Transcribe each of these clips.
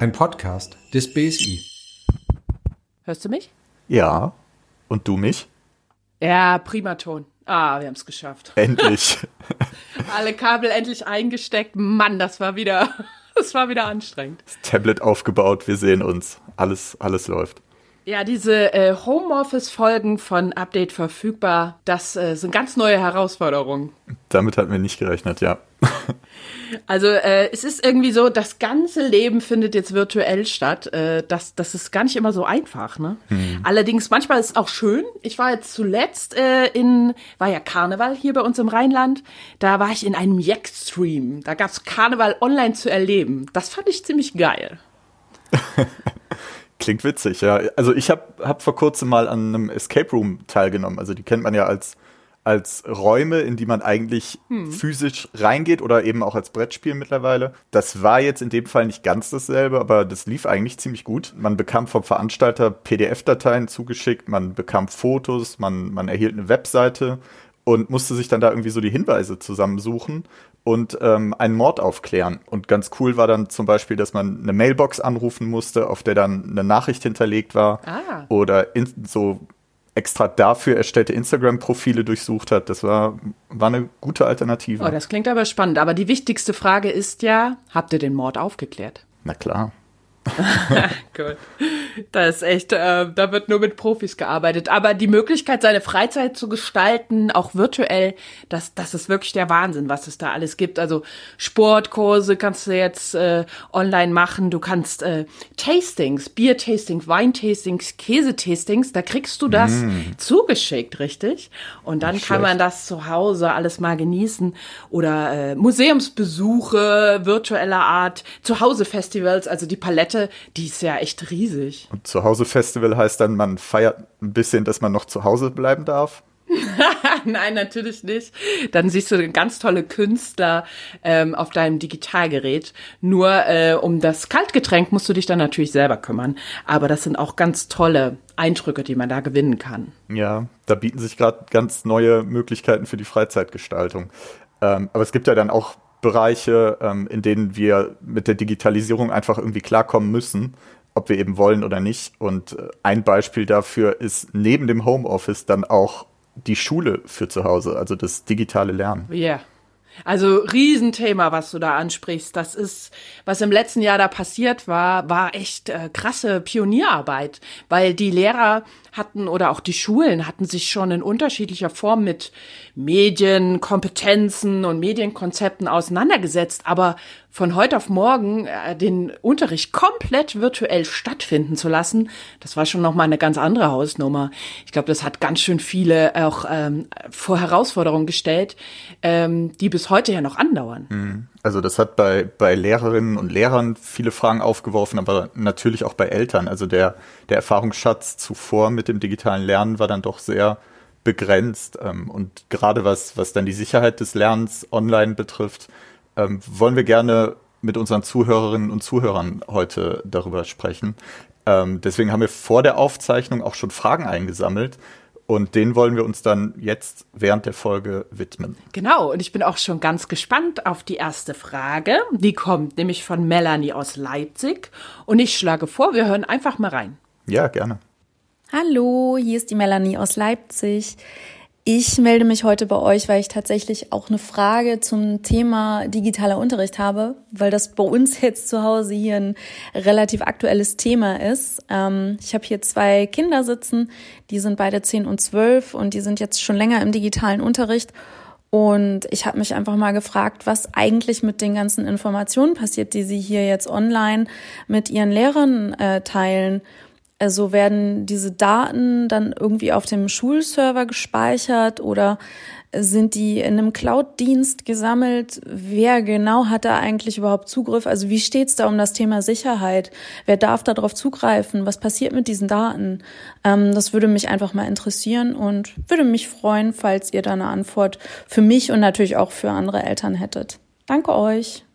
Ein Podcast des BSI. Hörst du mich? Ja. Und du mich? Ja, prima Ton. Ah, wir haben es geschafft. Endlich. Alle Kabel endlich eingesteckt. Mann, das war wieder, das war wieder anstrengend. Das Tablet aufgebaut, wir sehen uns. Alles, alles läuft. Ja, diese äh, Homeoffice-Folgen von Update verfügbar, das äh, sind ganz neue Herausforderungen. Damit hatten wir nicht gerechnet, ja. Also äh, es ist irgendwie so, das ganze Leben findet jetzt virtuell statt. Äh, das, das ist gar nicht immer so einfach. Ne? Hm. Allerdings manchmal ist es auch schön. Ich war jetzt zuletzt äh, in, war ja Karneval hier bei uns im Rheinland. Da war ich in einem Jack-Stream. Da gab's Karneval online zu erleben. Das fand ich ziemlich geil. Klingt witzig, ja. Also ich habe hab vor kurzem mal an einem Escape Room teilgenommen. Also die kennt man ja als, als Räume, in die man eigentlich hm. physisch reingeht oder eben auch als Brettspiel mittlerweile. Das war jetzt in dem Fall nicht ganz dasselbe, aber das lief eigentlich ziemlich gut. Man bekam vom Veranstalter PDF-Dateien zugeschickt, man bekam Fotos, man, man erhielt eine Webseite und musste sich dann da irgendwie so die Hinweise zusammensuchen und ähm, einen Mord aufklären. Und ganz cool war dann zum Beispiel, dass man eine Mailbox anrufen musste, auf der dann eine Nachricht hinterlegt war. Ah. Oder in, so extra dafür erstellte Instagram-Profile durchsucht hat. Das war, war eine gute Alternative. Oh, das klingt aber spannend. Aber die wichtigste Frage ist ja, habt ihr den Mord aufgeklärt? Na klar. Gut. Da ist echt, äh, da wird nur mit Profis gearbeitet. Aber die Möglichkeit, seine Freizeit zu gestalten, auch virtuell, das, das ist wirklich der Wahnsinn, was es da alles gibt. Also Sportkurse kannst du jetzt äh, online machen. Du kannst äh, Tastings, Bier-Tastings, Wein-Tastings, Käse-Tastings, da kriegst du das mm. zugeschickt, richtig? Und dann Nicht kann man das zu Hause alles mal genießen. Oder äh, Museumsbesuche virtueller Art, Zuhause-Festivals, also die Palette, die ist ja echt riesig. Und Zuhause-Festival heißt dann, man feiert ein bisschen, dass man noch zu Hause bleiben darf? Nein, natürlich nicht. Dann siehst du ganz tolle Künstler ähm, auf deinem Digitalgerät. Nur äh, um das Kaltgetränk musst du dich dann natürlich selber kümmern. Aber das sind auch ganz tolle Eindrücke, die man da gewinnen kann. Ja, da bieten sich gerade ganz neue Möglichkeiten für die Freizeitgestaltung. Ähm, aber es gibt ja dann auch Bereiche, ähm, in denen wir mit der Digitalisierung einfach irgendwie klarkommen müssen ob wir eben wollen oder nicht. Und äh, ein Beispiel dafür ist neben dem Homeoffice dann auch die Schule für zu Hause, also das digitale Lernen. Ja. Yeah. Also Riesenthema, was du da ansprichst. Das ist, was im letzten Jahr da passiert war, war echt äh, krasse Pionierarbeit, weil die Lehrer hatten oder auch die Schulen hatten sich schon in unterschiedlicher Form mit Medien, Kompetenzen und Medienkonzepten auseinandergesetzt, aber von heute auf morgen äh, den Unterricht komplett virtuell stattfinden zu lassen, das war schon noch mal eine ganz andere Hausnummer. Ich glaube, das hat ganz schön viele auch ähm, vor Herausforderungen gestellt, ähm, die bis heute ja noch andauern. Mhm. Also das hat bei, bei Lehrerinnen und Lehrern viele Fragen aufgeworfen, aber natürlich auch bei Eltern. Also der, der Erfahrungsschatz zuvor mit dem digitalen Lernen war dann doch sehr begrenzt. Ähm, und gerade was, was dann die Sicherheit des Lernens online betrifft, ähm, wollen wir gerne mit unseren Zuhörerinnen und Zuhörern heute darüber sprechen. Ähm, deswegen haben wir vor der Aufzeichnung auch schon Fragen eingesammelt. Und den wollen wir uns dann jetzt während der Folge widmen. Genau, und ich bin auch schon ganz gespannt auf die erste Frage. Die kommt nämlich von Melanie aus Leipzig. Und ich schlage vor, wir hören einfach mal rein. Ja, gerne. Hallo, hier ist die Melanie aus Leipzig. Ich melde mich heute bei euch, weil ich tatsächlich auch eine Frage zum Thema digitaler Unterricht habe, weil das bei uns jetzt zu Hause hier ein relativ aktuelles Thema ist. Ähm, ich habe hier zwei Kinder sitzen, die sind beide zehn und zwölf und die sind jetzt schon länger im digitalen Unterricht. Und ich habe mich einfach mal gefragt, was eigentlich mit den ganzen Informationen passiert, die sie hier jetzt online mit ihren Lehrern äh, teilen. Also werden diese Daten dann irgendwie auf dem Schulserver gespeichert oder sind die in einem Cloud-Dienst gesammelt? Wer genau hat da eigentlich überhaupt Zugriff? Also wie steht's da um das Thema Sicherheit? Wer darf darauf zugreifen? Was passiert mit diesen Daten? Ähm, das würde mich einfach mal interessieren und würde mich freuen, falls ihr da eine Antwort für mich und natürlich auch für andere Eltern hättet. Danke euch.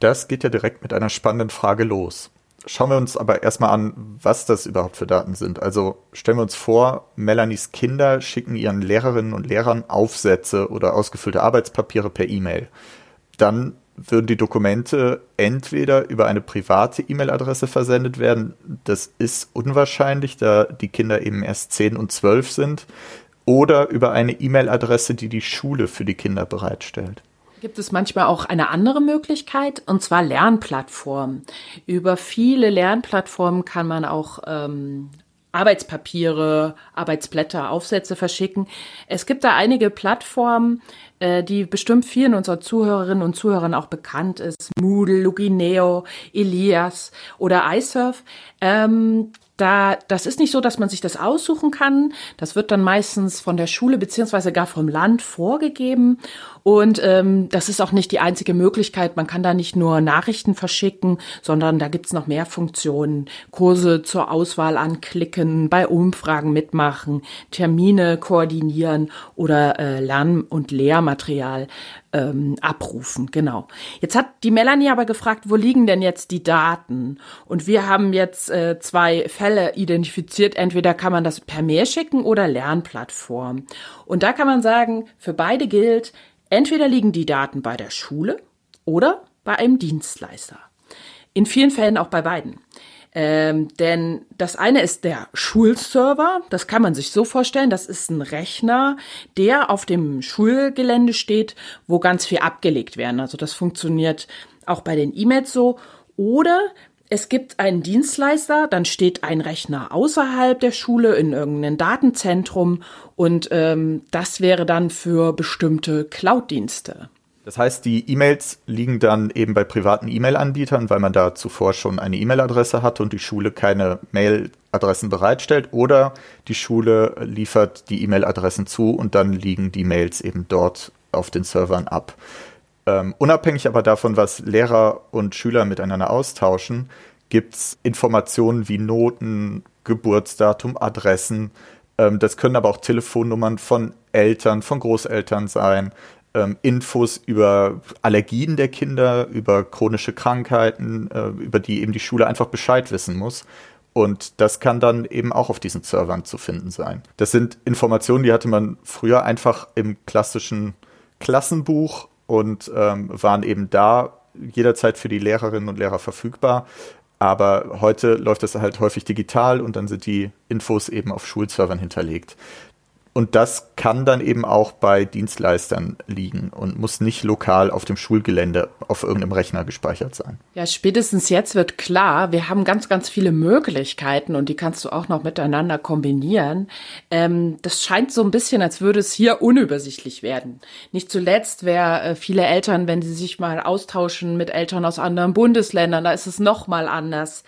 Das geht ja direkt mit einer spannenden Frage los. Schauen wir uns aber erstmal an, was das überhaupt für Daten sind. Also stellen wir uns vor, Melanies Kinder schicken ihren Lehrerinnen und Lehrern Aufsätze oder ausgefüllte Arbeitspapiere per E-Mail. Dann würden die Dokumente entweder über eine private E-Mail-Adresse versendet werden. Das ist unwahrscheinlich, da die Kinder eben erst 10 und 12 sind. Oder über eine E-Mail-Adresse, die die Schule für die Kinder bereitstellt. Gibt es manchmal auch eine andere Möglichkeit, und zwar Lernplattformen. Über viele Lernplattformen kann man auch ähm, Arbeitspapiere, Arbeitsblätter, Aufsätze verschicken. Es gibt da einige Plattformen, die bestimmt vielen unserer Zuhörerinnen und Zuhörern auch bekannt ist. Moodle, Lugineo, Elias oder iSurf. Ähm, da, das ist nicht so, dass man sich das aussuchen kann. Das wird dann meistens von der Schule beziehungsweise gar vom Land vorgegeben. Und ähm, das ist auch nicht die einzige Möglichkeit. Man kann da nicht nur Nachrichten verschicken, sondern da gibt's noch mehr Funktionen. Kurse zur Auswahl anklicken, bei Umfragen mitmachen, Termine koordinieren oder äh, Lern- und Lehrmaterial ähm, abrufen. Genau. Jetzt hat die Melanie aber gefragt, wo liegen denn jetzt die Daten? Und wir haben jetzt äh, zwei Fälle identifiziert. Entweder kann man das per Mail schicken oder Lernplattform. Und da kann man sagen, für beide gilt, entweder liegen die Daten bei der Schule oder bei einem Dienstleister. In vielen Fällen auch bei beiden. Ähm, denn das eine ist der Schulserver. Das kann man sich so vorstellen. Das ist ein Rechner, der auf dem Schulgelände steht, wo ganz viel abgelegt werden. Also das funktioniert auch bei den E-Mails so. Oder es gibt einen Dienstleister, dann steht ein Rechner außerhalb der Schule in irgendeinem Datenzentrum und ähm, das wäre dann für bestimmte Cloud-Dienste. Das heißt, die E-Mails liegen dann eben bei privaten E-Mail-Anbietern, weil man da zuvor schon eine E-Mail-Adresse hat und die Schule keine Mail-Adressen bereitstellt. Oder die Schule liefert die E-Mail-Adressen zu und dann liegen die Mails eben dort auf den Servern ab. Ähm, unabhängig aber davon, was Lehrer und Schüler miteinander austauschen, gibt es Informationen wie Noten, Geburtsdatum, Adressen. Ähm, das können aber auch Telefonnummern von Eltern, von Großeltern sein ähm, Infos über Allergien der Kinder, über chronische Krankheiten, äh, über die eben die Schule einfach Bescheid wissen muss. Und das kann dann eben auch auf diesen Servern zu finden sein. Das sind Informationen, die hatte man früher einfach im klassischen Klassenbuch und ähm, waren eben da jederzeit für die Lehrerinnen und Lehrer verfügbar. Aber heute läuft das halt häufig digital und dann sind die Infos eben auf Schulservern hinterlegt. Und das kann dann eben auch bei Dienstleistern liegen und muss nicht lokal auf dem Schulgelände auf irgendeinem Rechner gespeichert sein. Ja, spätestens jetzt wird klar, wir haben ganz, ganz viele Möglichkeiten und die kannst du auch noch miteinander kombinieren. Ähm, das scheint so ein bisschen, als würde es hier unübersichtlich werden. Nicht zuletzt, wer äh, viele Eltern, wenn sie sich mal austauschen mit Eltern aus anderen Bundesländern, da ist es noch mal anders.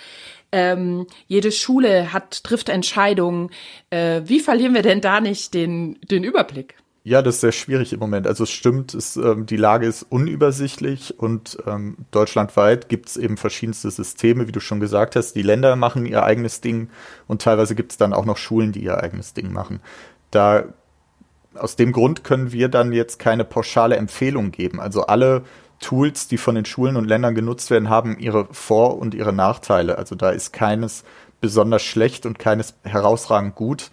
Ähm, jede Schule hat, trifft Entscheidungen. Äh, wie verlieren wir denn da nicht den, den Überblick? Ja, das ist sehr schwierig im Moment. Also es stimmt, es, ähm, die Lage ist unübersichtlich und ähm, deutschlandweit gibt es eben verschiedenste Systeme, wie du schon gesagt hast. Die Länder machen ihr eigenes Ding und teilweise gibt es dann auch noch Schulen, die ihr eigenes Ding machen. Da aus dem Grund können wir dann jetzt keine pauschale Empfehlung geben. Also alle Tools, die von den Schulen und Ländern genutzt werden, haben ihre Vor- und ihre Nachteile. Also da ist keines besonders schlecht und keines herausragend gut.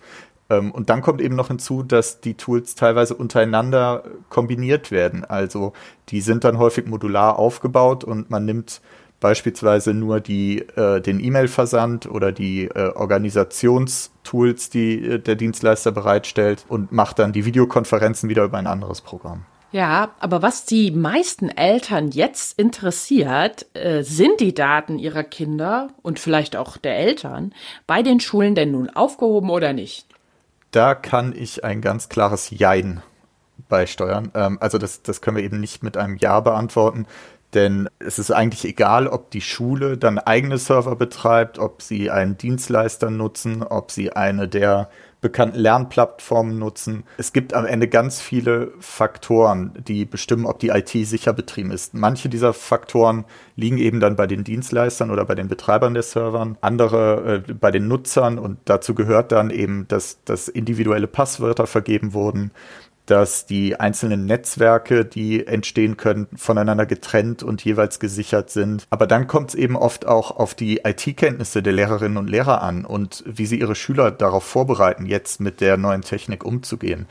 Ähm, und dann kommt eben noch hinzu, dass die Tools teilweise untereinander kombiniert werden. Also die sind dann häufig modular aufgebaut und man nimmt beispielsweise nur die, äh, den E-Mail-Versand oder die äh, Organisationstools, die äh, der Dienstleister bereitstellt und macht dann die Videokonferenzen wieder über ein anderes Programm. Ja, aber was die meisten Eltern jetzt interessiert, äh, sind die Daten ihrer Kinder und vielleicht auch der Eltern bei den Schulen denn nun aufgehoben oder nicht? Da kann ich ein ganz klares Jein beisteuern. Ähm, also das, das können wir eben nicht mit einem Ja beantworten, denn es ist eigentlich egal, ob die Schule dann eigene Server betreibt, ob sie einen Dienstleister nutzen, ob sie eine der bekannten Lernplattformen nutzen. Es gibt am Ende ganz viele Faktoren, die bestimmen, ob die IT sicher betrieben ist. Manche dieser Faktoren liegen eben dann bei den Dienstleistern oder bei den Betreibern der Servern, andere äh, bei den Nutzern und dazu gehört dann eben, dass, dass individuelle Passwörter vergeben wurden, dass die einzelnen Netzwerke, die entstehen können, voneinander getrennt und jeweils gesichert sind. Aber dann kommt es eben oft auch auf die IT-Kenntnisse der Lehrerinnen und Lehrer an und wie sie ihre Schüler darauf vorbereiten, jetzt mit der neuen Technik umzugehen.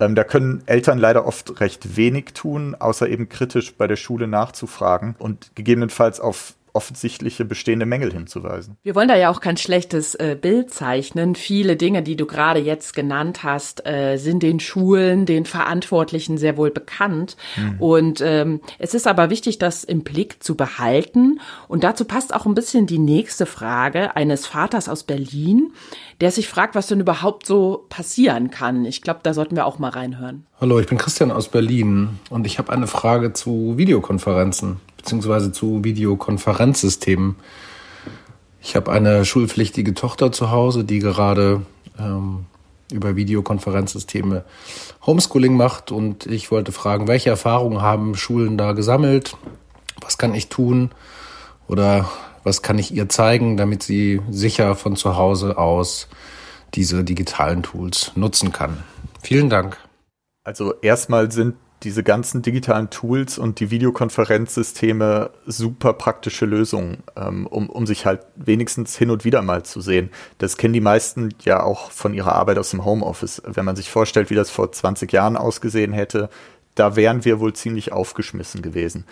Ähm, da können Eltern leider oft recht wenig tun, außer eben kritisch bei der Schule nachzufragen und gegebenenfalls auf offensichtliche bestehende Mängel hinzuweisen. Wir wollen da ja auch kein schlechtes äh, Bild zeichnen. Viele Dinge, die du gerade jetzt genannt hast, äh, sind den Schulen, den Verantwortlichen sehr wohl bekannt. Mhm. Und ähm, es ist aber wichtig, das im Blick zu behalten. Und dazu passt auch ein bisschen die nächste Frage eines Vaters aus Berlin, der sich fragt, was denn überhaupt so passieren kann. Ich glaube, da sollten wir auch mal reinhören. Hallo, ich bin Christian aus Berlin und ich habe eine Frage zu Videokonferenzen beziehungsweise zu Videokonferenzsystemen. Ich habe eine schulpflichtige Tochter zu Hause, die gerade ähm, über Videokonferenzsysteme Homeschooling macht und ich wollte fragen, welche Erfahrungen haben Schulen da gesammelt? Was kann ich tun oder was kann ich ihr zeigen, damit sie sicher von zu Hause aus diese digitalen Tools nutzen kann? Vielen Dank. Also erstmal sind diese ganzen digitalen Tools und die Videokonferenzsysteme super praktische Lösungen, ähm, um, um sich halt wenigstens hin und wieder mal zu sehen. Das kennen die meisten ja auch von ihrer Arbeit aus dem Homeoffice. Wenn man sich vorstellt, wie das vor 20 Jahren ausgesehen hätte, da wären wir wohl ziemlich aufgeschmissen gewesen.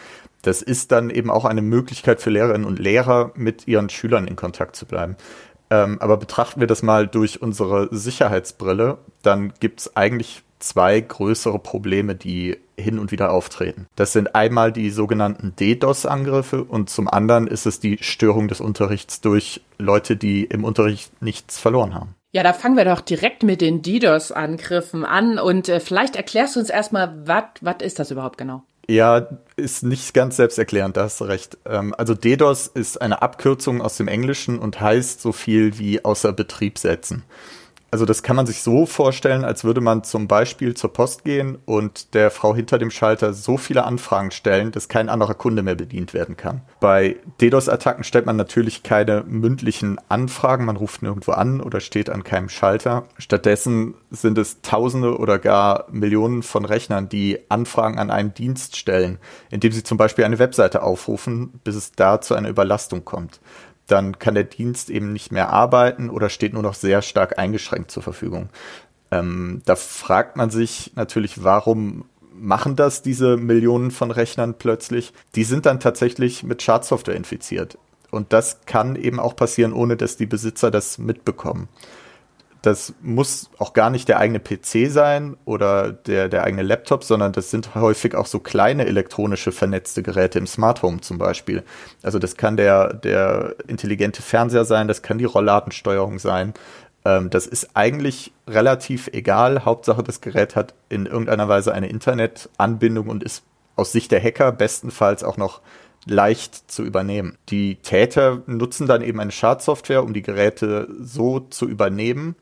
Das ist dann eben auch eine Möglichkeit für Lehrerinnen und Lehrer, mit ihren Schülern in Kontakt zu bleiben. Ähm, aber betrachten wir das mal durch unsere Sicherheitsbrille, dann gibt es eigentlich zwei größere Probleme, die hin und wieder auftreten. Das sind einmal die sogenannten DDoS-Angriffe und zum anderen ist es die Störung des Unterrichts durch Leute, die im Unterricht nichts verloren haben. Ja, da fangen wir doch direkt mit den DDoS-Angriffen an und äh, vielleicht erklärst du uns erstmal, was ist das überhaupt genau? Ja, ist nicht ganz selbsterklärend, da hast du recht. Ähm, also DDoS ist eine Abkürzung aus dem Englischen und heißt so viel wie außer Betrieb setzen. Also das kann man sich so vorstellen, als würde man zum Beispiel zur Post gehen und der Frau hinter dem Schalter so viele Anfragen stellen, dass kein anderer Kunde mehr bedient werden kann. Bei DDoS-Attacken stellt man natürlich keine mündlichen Anfragen, man ruft nirgendwo an oder steht an keinem Schalter. Stattdessen sind es Tausende oder gar Millionen von Rechnern, die Anfragen an einen Dienst stellen, indem sie zum Beispiel eine Webseite aufrufen, bis es da zu einer Überlastung kommt dann kann der Dienst eben nicht mehr arbeiten oder steht nur noch sehr stark eingeschränkt zur Verfügung. Ähm, da fragt man sich natürlich, warum machen das diese Millionen von Rechnern plötzlich? Die sind dann tatsächlich mit Schadsoftware infiziert. Und das kann eben auch passieren, ohne dass die Besitzer das mitbekommen. Das muss auch gar nicht der eigene PC sein oder der, der eigene Laptop, sondern das sind häufig auch so kleine elektronische vernetzte Geräte im Smart Home zum Beispiel. Also das kann der, der intelligente Fernseher sein, das kann die Rollladensteuerung sein. Ähm, das ist eigentlich relativ egal. Hauptsache, das Gerät hat in irgendeiner Weise eine Internetanbindung und ist aus Sicht der Hacker bestenfalls auch noch leicht zu übernehmen. Die Täter nutzen dann eben eine Schadsoftware, um die Geräte so zu übernehmen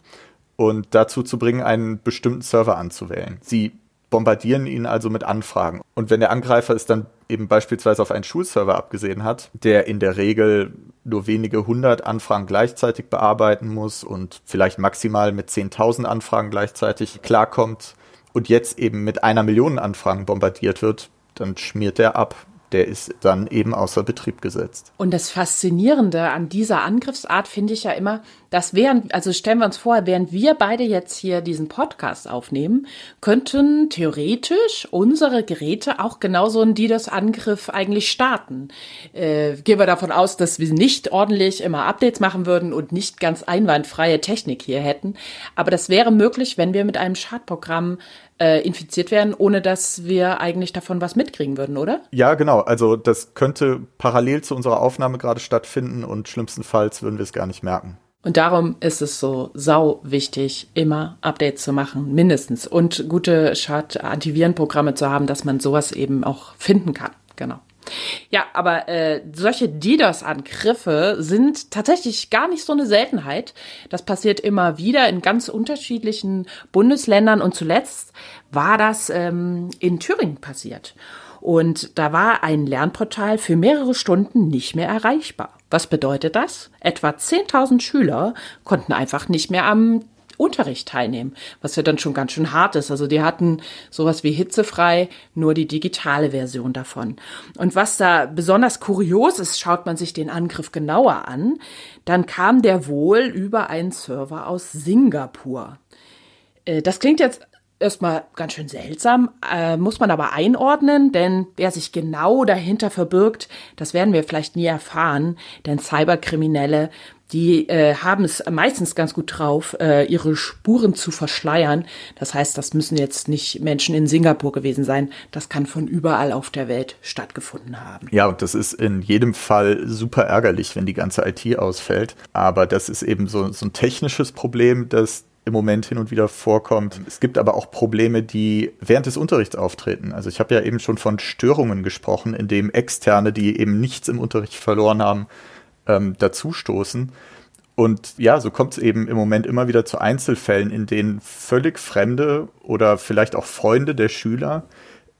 und dazu zu bringen, einen bestimmten Server anzuwählen. Sie bombardieren ihn also mit Anfragen. Und wenn der Angreifer es dann eben beispielsweise auf einen Schulserver abgesehen hat, der in der Regel nur wenige hundert Anfragen gleichzeitig bearbeiten muss und vielleicht maximal mit 10.000 Anfragen gleichzeitig klarkommt und jetzt eben mit einer Million Anfragen bombardiert wird, dann schmiert er ab der ist dann eben außer Betrieb gesetzt. Und das Faszinierende an dieser Angriffsart finde ich ja immer, dass während, also stellen wir uns vor, während wir beide jetzt hier diesen Podcast aufnehmen, könnten theoretisch unsere Geräte auch genauso einen DDoS-Angriff eigentlich starten. Äh, gehen wir davon aus, dass wir nicht ordentlich immer Updates machen würden und nicht ganz einwandfreie Technik hier hätten. Aber das wäre möglich, wenn wir mit einem Schadprogramm äh, infiziert werden, ohne dass wir eigentlich davon was mitkriegen würden, oder? Ja, genau. Also das könnte parallel zu unserer Aufnahme gerade stattfinden und schlimmstenfalls würden wir es gar nicht merken. Und darum ist es so sau wichtig, immer Updates zu machen, mindestens. Und gute Schad-Antivirenprogramme zu haben, dass man sowas eben auch finden kann. Genau. Ja, aber äh, solche DDoS-Angriffe sind tatsächlich gar nicht so eine Seltenheit. Das passiert immer wieder in ganz unterschiedlichen Bundesländern und zuletzt war das ähm, in Thüringen passiert. Und da war ein Lernportal für mehrere Stunden nicht mehr erreichbar. Was bedeutet das? Etwa 10.000 Schüler konnten einfach nicht mehr am Unterricht teilnehmen, was ja dann schon ganz schön hart ist. Also die hatten sowas wie hitzefrei, nur die digitale Version davon. Und was da besonders kurios ist, schaut man sich den Angriff genauer an, dann kam der wohl über einen Server aus Singapur. Äh, das klingt jetzt erstmal ganz schön seltsam, äh, muss man aber einordnen, denn wer sich genau dahinter verbirgt, das werden wir vielleicht nie erfahren, denn Cyberkriminelle, die äh, haben es meistens ganz gut drauf, äh, ihre Spuren zu verschleiern. Das heißt, das müssen jetzt nicht Menschen in Singapur gewesen sein, das kann von überall auf der Welt stattgefunden haben. Ja, und das ist in jedem Fall super ärgerlich, wenn die ganze IT ausfällt. Aber das ist eben so, so ein technisches Problem, das im Moment hin und wieder vorkommt. Es gibt aber auch Probleme, die während des Unterrichts auftreten. Also ich habe ja eben schon von Störungen gesprochen, in dem Externe, die eben nichts im Unterricht verloren haben, ähm, dazustoßen. Und ja, so kommt es eben im Moment immer wieder zu Einzelfällen, in denen völlig Fremde oder vielleicht auch Freunde der Schüler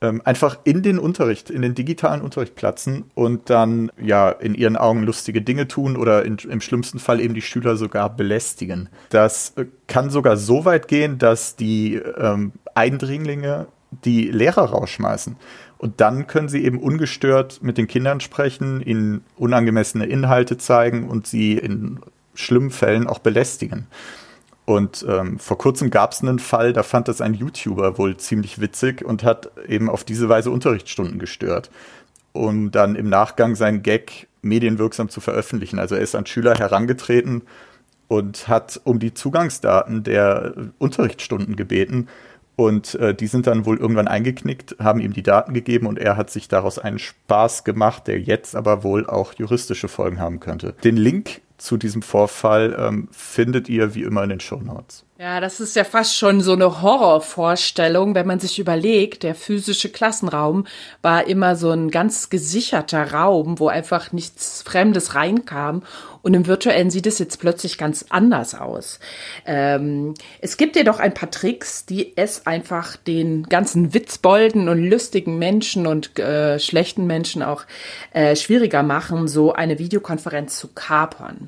ähm, einfach in den Unterricht, in den digitalen Unterricht platzen und dann ja in ihren Augen lustige Dinge tun oder in, im schlimmsten Fall eben die Schüler sogar belästigen. Das äh, kann sogar so weit gehen, dass die ähm, Eindringlinge die Lehrer rausschmeißen. Und dann können sie eben ungestört mit den Kindern sprechen, ihnen unangemessene Inhalte zeigen und sie in schlimmen Fällen auch belästigen. Und ähm, vor kurzem gab es einen Fall, da fand das ein YouTuber wohl ziemlich witzig und hat eben auf diese Weise Unterrichtsstunden gestört, um dann im Nachgang seinen Gag medienwirksam zu veröffentlichen. Also er ist an Schüler herangetreten und hat um die Zugangsdaten der Unterrichtsstunden gebeten. Und äh, die sind dann wohl irgendwann eingeknickt, haben ihm die Daten gegeben und er hat sich daraus einen Spaß gemacht, der jetzt aber wohl auch juristische Folgen haben könnte. Den Link zu diesem Vorfall ähm, findet ihr wie immer in den Show Notes. Ja, das ist ja fast schon so eine Horrorvorstellung, wenn man sich überlegt, der physische Klassenraum war immer so ein ganz gesicherter Raum, wo einfach nichts Fremdes reinkam. Und im virtuellen sieht es jetzt plötzlich ganz anders aus. Ähm, es gibt jedoch ein paar Tricks, die es einfach den ganzen witzbolden und lustigen Menschen und äh, schlechten Menschen auch äh, schwieriger machen, so eine Videokonferenz zu kapern.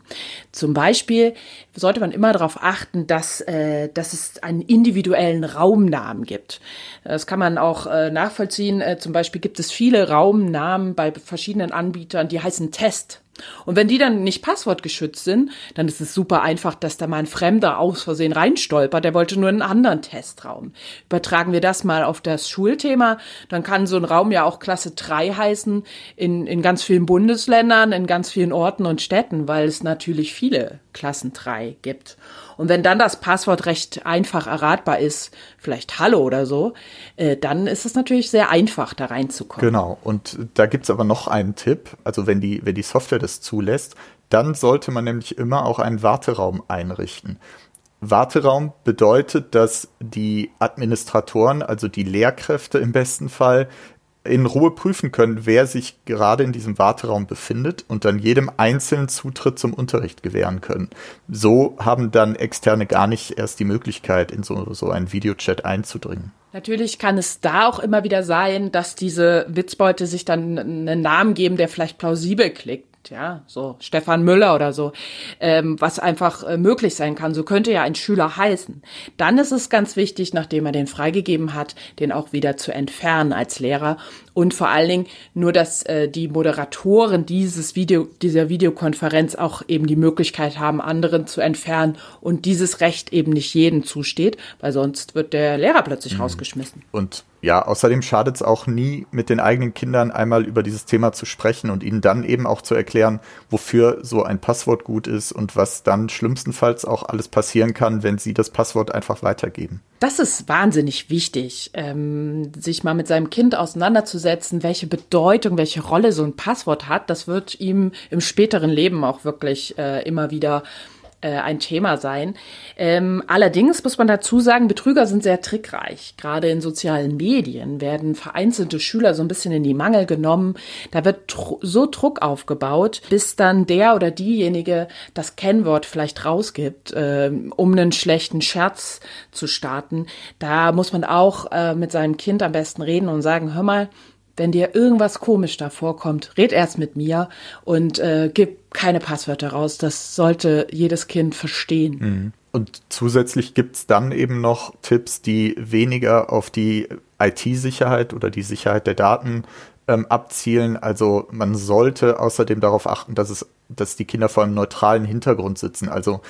Zum Beispiel sollte man immer darauf achten, dass, äh, dass es einen individuellen Raumnamen gibt. Das kann man auch äh, nachvollziehen. Äh, zum Beispiel gibt es viele Raumnamen bei verschiedenen Anbietern, die heißen Test. Und wenn die dann nicht passwortgeschützt sind, dann ist es super einfach, dass da mal ein Fremder aus Versehen reinstolpert. Der wollte nur einen anderen Testraum. Übertragen wir das mal auf das Schulthema, dann kann so ein Raum ja auch Klasse 3 heißen in, in ganz vielen Bundesländern, in ganz vielen Orten und Städten, weil es natürlich viele Klassen 3 gibt. Und wenn dann das Passwort recht einfach erratbar ist, vielleicht Hallo oder so, äh, dann ist es natürlich sehr einfach, da reinzukommen. Genau. Und da gibt's aber noch einen Tipp. Also wenn die, wenn die Software das zulässt, dann sollte man nämlich immer auch einen Warteraum einrichten. Warteraum bedeutet, dass die Administratoren, also die Lehrkräfte im besten Fall, in Ruhe prüfen können, wer sich gerade in diesem Warteraum befindet und dann jedem einzelnen Zutritt zum Unterricht gewähren können. So haben dann Externe gar nicht erst die Möglichkeit, in so, so einen Videochat einzudringen. Natürlich kann es da auch immer wieder sein, dass diese Witzbeute sich dann einen Namen geben, der vielleicht plausibel klingt ja, so Stefan Müller oder so, ähm, was einfach äh, möglich sein kann. So könnte ja ein Schüler heißen. Dann ist es ganz wichtig, nachdem er den freigegeben hat, den auch wieder zu entfernen als Lehrer und vor allen Dingen nur, dass äh, die Moderatoren dieses Video, dieser Videokonferenz auch eben die Möglichkeit haben, anderen zu entfernen und dieses Recht eben nicht jedem zusteht, weil sonst wird der Lehrer plötzlich mhm. rausgeschmissen. Und ja, außerdem schadet es auch nie, mit den eigenen Kindern einmal über dieses Thema zu sprechen und ihnen dann eben auch zu erklären, wofür so ein Passwort gut ist und was dann schlimmstenfalls auch alles passieren kann, wenn sie das Passwort einfach weitergeben. Das ist wahnsinnig wichtig, ähm, sich mal mit seinem Kind auseinanderzusetzen, welche Bedeutung, welche Rolle so ein Passwort hat. Das wird ihm im späteren Leben auch wirklich äh, immer wieder äh, ein Thema sein. Ähm, allerdings muss man dazu sagen, Betrüger sind sehr trickreich. Gerade in sozialen Medien werden vereinzelte Schüler so ein bisschen in die Mangel genommen. Da wird tr so Druck aufgebaut, bis dann der oder diejenige das Kennwort vielleicht rausgibt, äh, um einen schlechten Scherz zu starten. Da muss man auch äh, mit seinem Kind am besten reden und sagen, hör mal, wenn dir irgendwas komisch da vorkommt, red erst mit mir und äh, gib keine Passwörter raus. Das sollte jedes Kind verstehen. Mhm. Und zusätzlich gibt es dann eben noch Tipps, die weniger auf die IT-Sicherheit oder die Sicherheit der Daten ähm, abzielen. Also man sollte außerdem darauf achten, dass es, dass die Kinder vor einem neutralen Hintergrund sitzen. Also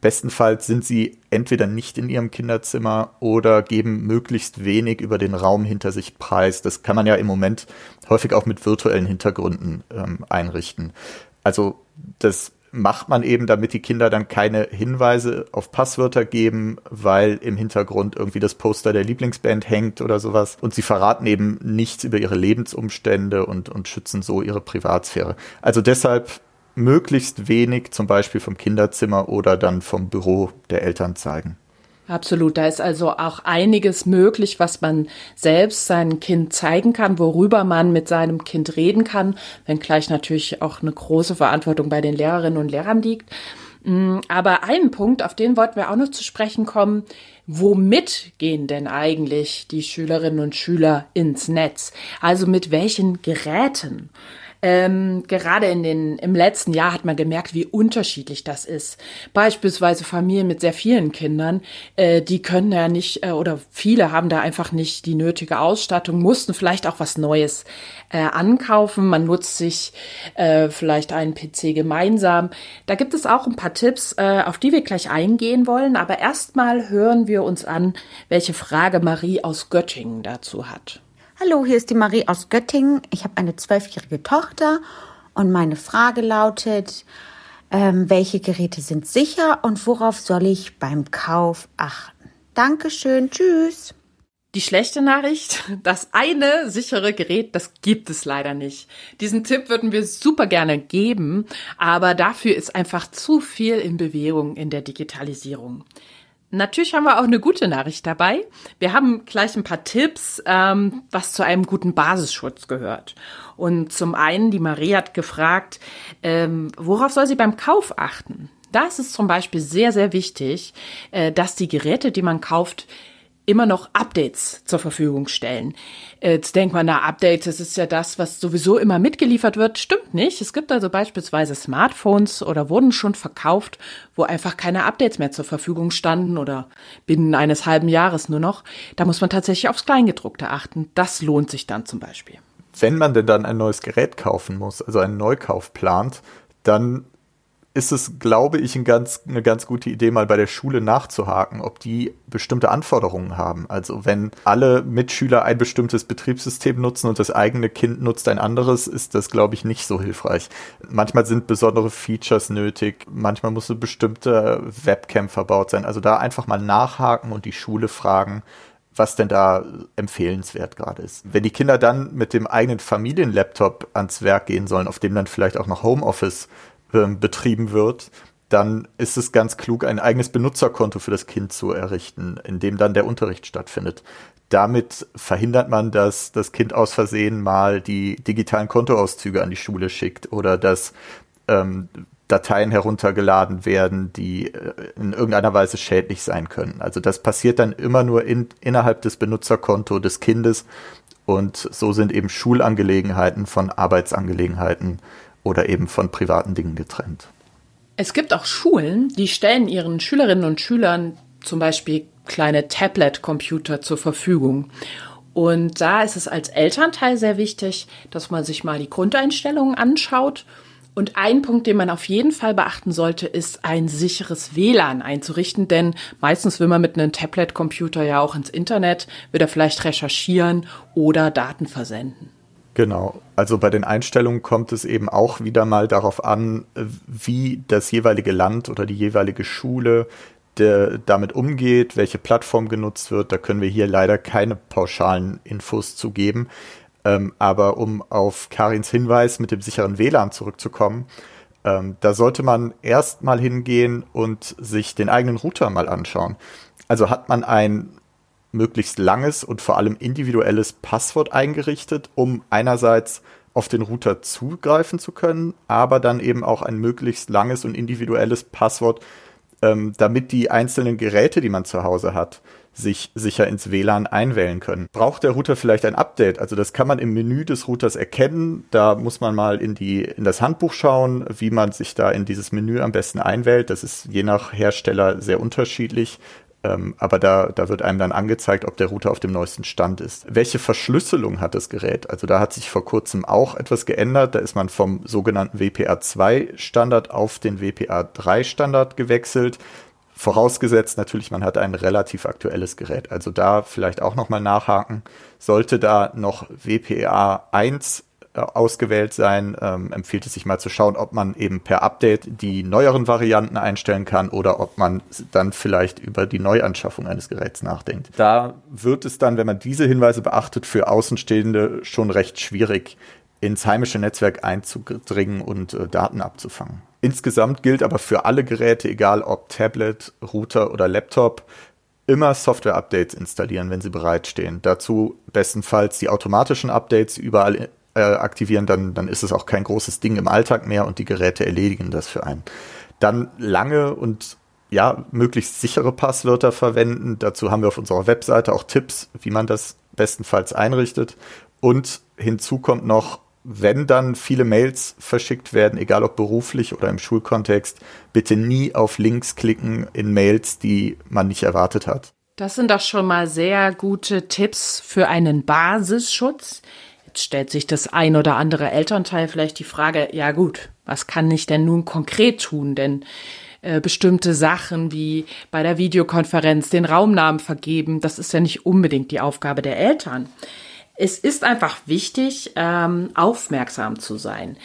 bestenfalls sind sie entweder nicht in ihrem Kinderzimmer oder geben möglichst wenig über den Raum hinter sich preis. Das kann man ja im Moment häufig auch mit virtuellen Hintergründen ähm, einrichten. Also das macht man eben, damit die Kinder dann keine Hinweise auf Passwörter geben, weil im Hintergrund irgendwie das Poster der Lieblingsband hängt oder sowas. Und sie verraten eben nichts über ihre Lebensumstände und, und schützen so ihre Privatsphäre. Also deshalb möglichst wenig zum Beispiel vom Kinderzimmer oder dann vom Büro der Eltern zeigen. Absolut, da ist also auch einiges möglich, was man selbst seinem Kind zeigen kann, worüber man mit seinem Kind reden kann, wenngleich natürlich auch eine große Verantwortung bei den Lehrerinnen und Lehrern liegt. Mm, aber einen Punkt, auf den wollten wir auch noch zu sprechen kommen. Womit gehen denn eigentlich die Schülerinnen und Schüler ins Netz? Also mit welchen Geräten? Ähm, gerade in den, im letzten Jahr hat man gemerkt, wie unterschiedlich das ist. Beispielsweise Familien mit sehr vielen Kindern, äh, die können ja nicht, äh, oder viele haben da einfach nicht die nötige Ausstattung, mussten vielleicht auch was Neues äh, ankaufen. Man nutzt sich äh, vielleicht einen PC gemeinsam. Da gibt es auch ein paar Tipps, äh, auf die wir gleich eingehen wollen. Aber erstmal hören wir uns an, welche Frage Marie aus Göttingen dazu hat. Hallo, hier ist die Marie aus Göttingen. Ich habe eine zwölfjährige Tochter und meine Frage lautet, ähm, welche Geräte sind sicher und worauf soll ich beim Kauf achten? Dankeschön, tschüss. Die schlechte Nachricht, das eine sichere Gerät, das gibt es leider nicht. Diesen Tipp würden wir super gerne geben, aber dafür ist einfach zu viel in Bewegung in der Digitalisierung. Natürlich haben wir auch eine gute Nachricht dabei. Wir haben gleich ein paar Tipps, ähm, was zu einem guten Basisschutz gehört. Und zum einen, die Marie hat gefragt, ähm, worauf soll sie beim Kauf achten? Da ist zum Beispiel sehr, sehr wichtig, äh, dass die Geräte, die man kauft, immer noch Updates zur Verfügung stellen. Jetzt denkt man, na, Updates, das ist ja das, was sowieso immer mitgeliefert wird. Stimmt nicht. Es gibt also beispielsweise Smartphones oder wurden schon verkauft, wo einfach keine Updates mehr zur Verfügung standen oder binnen eines halben Jahres nur noch. Da muss man tatsächlich aufs Kleingedruckte achten. Das lohnt sich dann zum Beispiel. Wenn man denn dann ein neues Gerät kaufen muss, also einen Neukauf plant, dann ist es, glaube ich, ein ganz, eine ganz gute Idee, mal bei der Schule nachzuhaken, ob die bestimmte Anforderungen haben. Also wenn alle Mitschüler ein bestimmtes Betriebssystem nutzen und das eigene Kind nutzt ein anderes, ist das, glaube ich, nicht so hilfreich. Manchmal sind besondere Features nötig, manchmal muss eine bestimmte Webcam verbaut sein. Also da einfach mal nachhaken und die Schule fragen, was denn da empfehlenswert gerade ist. Wenn die Kinder dann mit dem eigenen Familienlaptop ans Werk gehen sollen, auf dem dann vielleicht auch noch Homeoffice ähm, betrieben wird, dann ist es ganz klug, ein eigenes Benutzerkonto für das Kind zu errichten, in dem dann der Unterricht stattfindet. Damit verhindert man, dass das Kind aus Versehen mal die digitalen Kontoauszüge an die Schule schickt oder dass ähm, Dateien heruntergeladen werden, die äh, in irgendeiner Weise schädlich sein können. Also das passiert dann immer nur in, innerhalb des Benutzerkonto des Kindes und so sind eben Schulangelegenheiten von Arbeitsangelegenheiten oder eben von privaten Dingen getrennt. Es gibt auch Schulen, die stellen ihren Schülerinnen und Schülern zum Beispiel kleine Tablet-Computer zur Verfügung. Und da ist es als Elternteil sehr wichtig, dass man sich mal die Grundeinstellungen anschaut. Und ein Punkt, den man auf jeden Fall beachten sollte, ist ein sicheres WLAN einzurichten, denn meistens will man mit einem Tablet-Computer ja auch ins Internet, will er vielleicht recherchieren oder Daten versenden. Genau. Also bei den Einstellungen kommt es eben auch wieder mal darauf an, wie das jeweilige Land oder die jeweilige Schule der damit umgeht, welche Plattform genutzt wird. Da können wir hier leider keine pauschalen Infos zu geben. Ähm, aber um auf Karins Hinweis mit dem sicheren WLAN zurückzukommen, ähm, da sollte man erst mal hingehen und sich den eigenen Router mal anschauen. Also hat man ein möglichst langes und vor allem individuelles Passwort eingerichtet, um einerseits auf den Router zugreifen zu können, aber dann eben auch ein möglichst langes und individuelles Passwort, ähm, damit die einzelnen Geräte, die man zu Hause hat, sich sicher ins WLAN einwählen können. Braucht der Router vielleicht ein Update? Also das kann man im Menü des Routers erkennen. Da muss man mal in die in das Handbuch schauen, wie man sich da in dieses Menü am besten einwählt. Das ist je nach Hersteller sehr unterschiedlich. Ähm, aber da, da wird einem dann angezeigt, ob der Router auf dem neuesten Stand ist. Welche Verschlüsselung hat das Gerät? Also da hat sich vor kurzem auch etwas geändert. Da ist man vom sogenannten WPA2 Standard auf den WPA3 Standard gewechselt. Vorausgesetzt natürlich, man hat ein relativ aktuelles Gerät. Also da vielleicht auch nochmal nachhaken. Sollte da noch WPA 1 äh, ausgewählt sein, ähm, empfiehlt es sich mal zu schauen, ob man eben per Update die neueren Varianten einstellen kann oder ob man dann vielleicht über die Neuanschaffung eines Geräts nachdenkt. Da wird es dann, wenn man diese Hinweise beachtet, für Außenstehende schon recht schwierig, ins heimische Netzwerk einzudringen und äh, Daten abzufangen. Insgesamt gilt aber für alle Geräte, egal ob Tablet, Router oder Laptop, immer Software-Updates installieren, wenn sie bereitstehen. Dazu bestenfalls die automatischen Updates überall äh, aktivieren, dann, dann ist es auch kein großes Ding im Alltag mehr und die Geräte erledigen das für einen. Dann lange und ja, möglichst sichere Passwörter verwenden. Dazu haben wir auf unserer Webseite auch Tipps, wie man das bestenfalls einrichtet. Und hinzu kommt noch wenn dann viele Mails verschickt werden, egal ob beruflich oder im Schulkontext, bitte nie auf Links klicken in Mails, die man nicht erwartet hat. Das sind doch schon mal sehr gute Tipps für einen Basisschutz. Jetzt stellt sich das ein oder andere Elternteil vielleicht die Frage, ja gut, was kann ich denn nun konkret tun? Denn äh, bestimmte Sachen wie bei der Videokonferenz den Raumnamen vergeben, das ist ja nicht unbedingt die Aufgabe der Eltern. Es ist einfach wichtig, ähm, aufmerksam zu sein.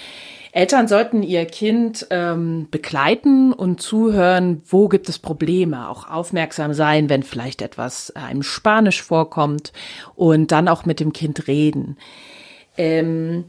Eltern sollten ihr Kind ähm, begleiten und zuhören, wo gibt es Probleme, auch aufmerksam sein, wenn vielleicht etwas äh, im Spanisch vorkommt und dann auch mit dem Kind reden. Ähm,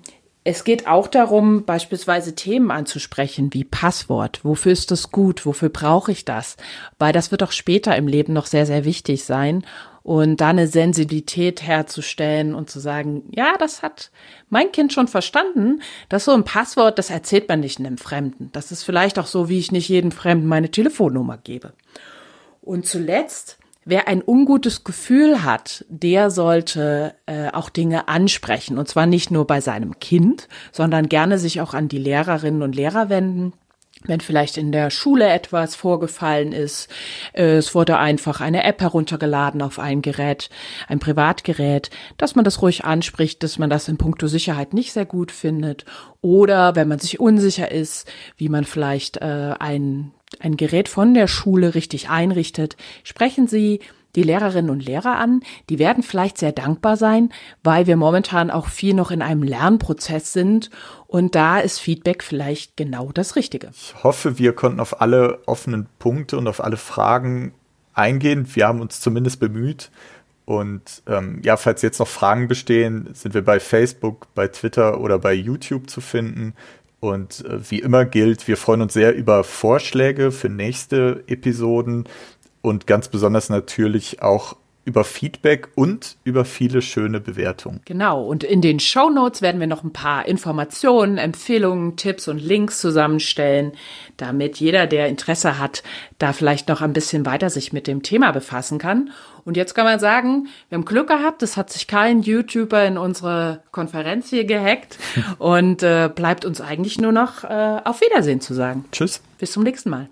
es geht auch darum, beispielsweise Themen anzusprechen wie Passwort. Wofür ist das gut? Wofür brauche ich das? Weil das wird auch später im Leben noch sehr, sehr wichtig sein und da eine Sensibilität herzustellen und zu sagen, ja, das hat mein Kind schon verstanden, dass so ein Passwort, das erzählt man nicht einem Fremden. Das ist vielleicht auch so, wie ich nicht jedem Fremden meine Telefonnummer gebe. Und zuletzt, wer ein ungutes Gefühl hat, der sollte äh, auch Dinge ansprechen. Und zwar nicht nur bei seinem Kind, sondern gerne sich auch an die Lehrerinnen und Lehrer wenden wenn vielleicht in der Schule etwas vorgefallen ist. Äh, es wurde einfach eine App heruntergeladen auf ein Gerät, ein Privatgerät, dass man das ruhig anspricht, dass man das in puncto Sicherheit nicht sehr gut findet. Oder wenn man sich unsicher ist, wie man vielleicht äh, ein, Gerät von der Schule richtig einrichtet, sprechen Sie die Lehrerinnen und Lehrer an. Die werden vielleicht sehr dankbar sein, weil wir momentan auch viel noch in einem Lernprozess sind und da ist Feedback vielleicht genau das Richtige. Ich hoffe, wir konnten auf alle offenen Punkte und auf alle Fragen eingehen. Wir haben uns zumindest bemüht. Und ähm, ja, falls jetzt noch Fragen bestehen, sind wir bei Facebook, bei Twitter oder bei YouTube zu finden. Und äh, wie immer gilt, wir freuen uns sehr über Vorschläge für nächste Episoden und ganz besonders natürlich auch über Feedback und über viele schöne Bewertungen. Genau, und in den Show Notes werden wir noch ein paar Informationen, Empfehlungen, Tipps und Links zusammenstellen, damit jeder, der Interesse hat, da vielleicht noch ein bisschen weiter sich mit dem Thema befassen kann. Und jetzt kann man sagen, wir haben Glück gehabt, es hat sich kein YouTuber in unsere Konferenz hier gehackt und äh, bleibt uns eigentlich nur noch äh, auf Wiedersehen zu sagen. Tschüss. Bis zum nächsten Mal.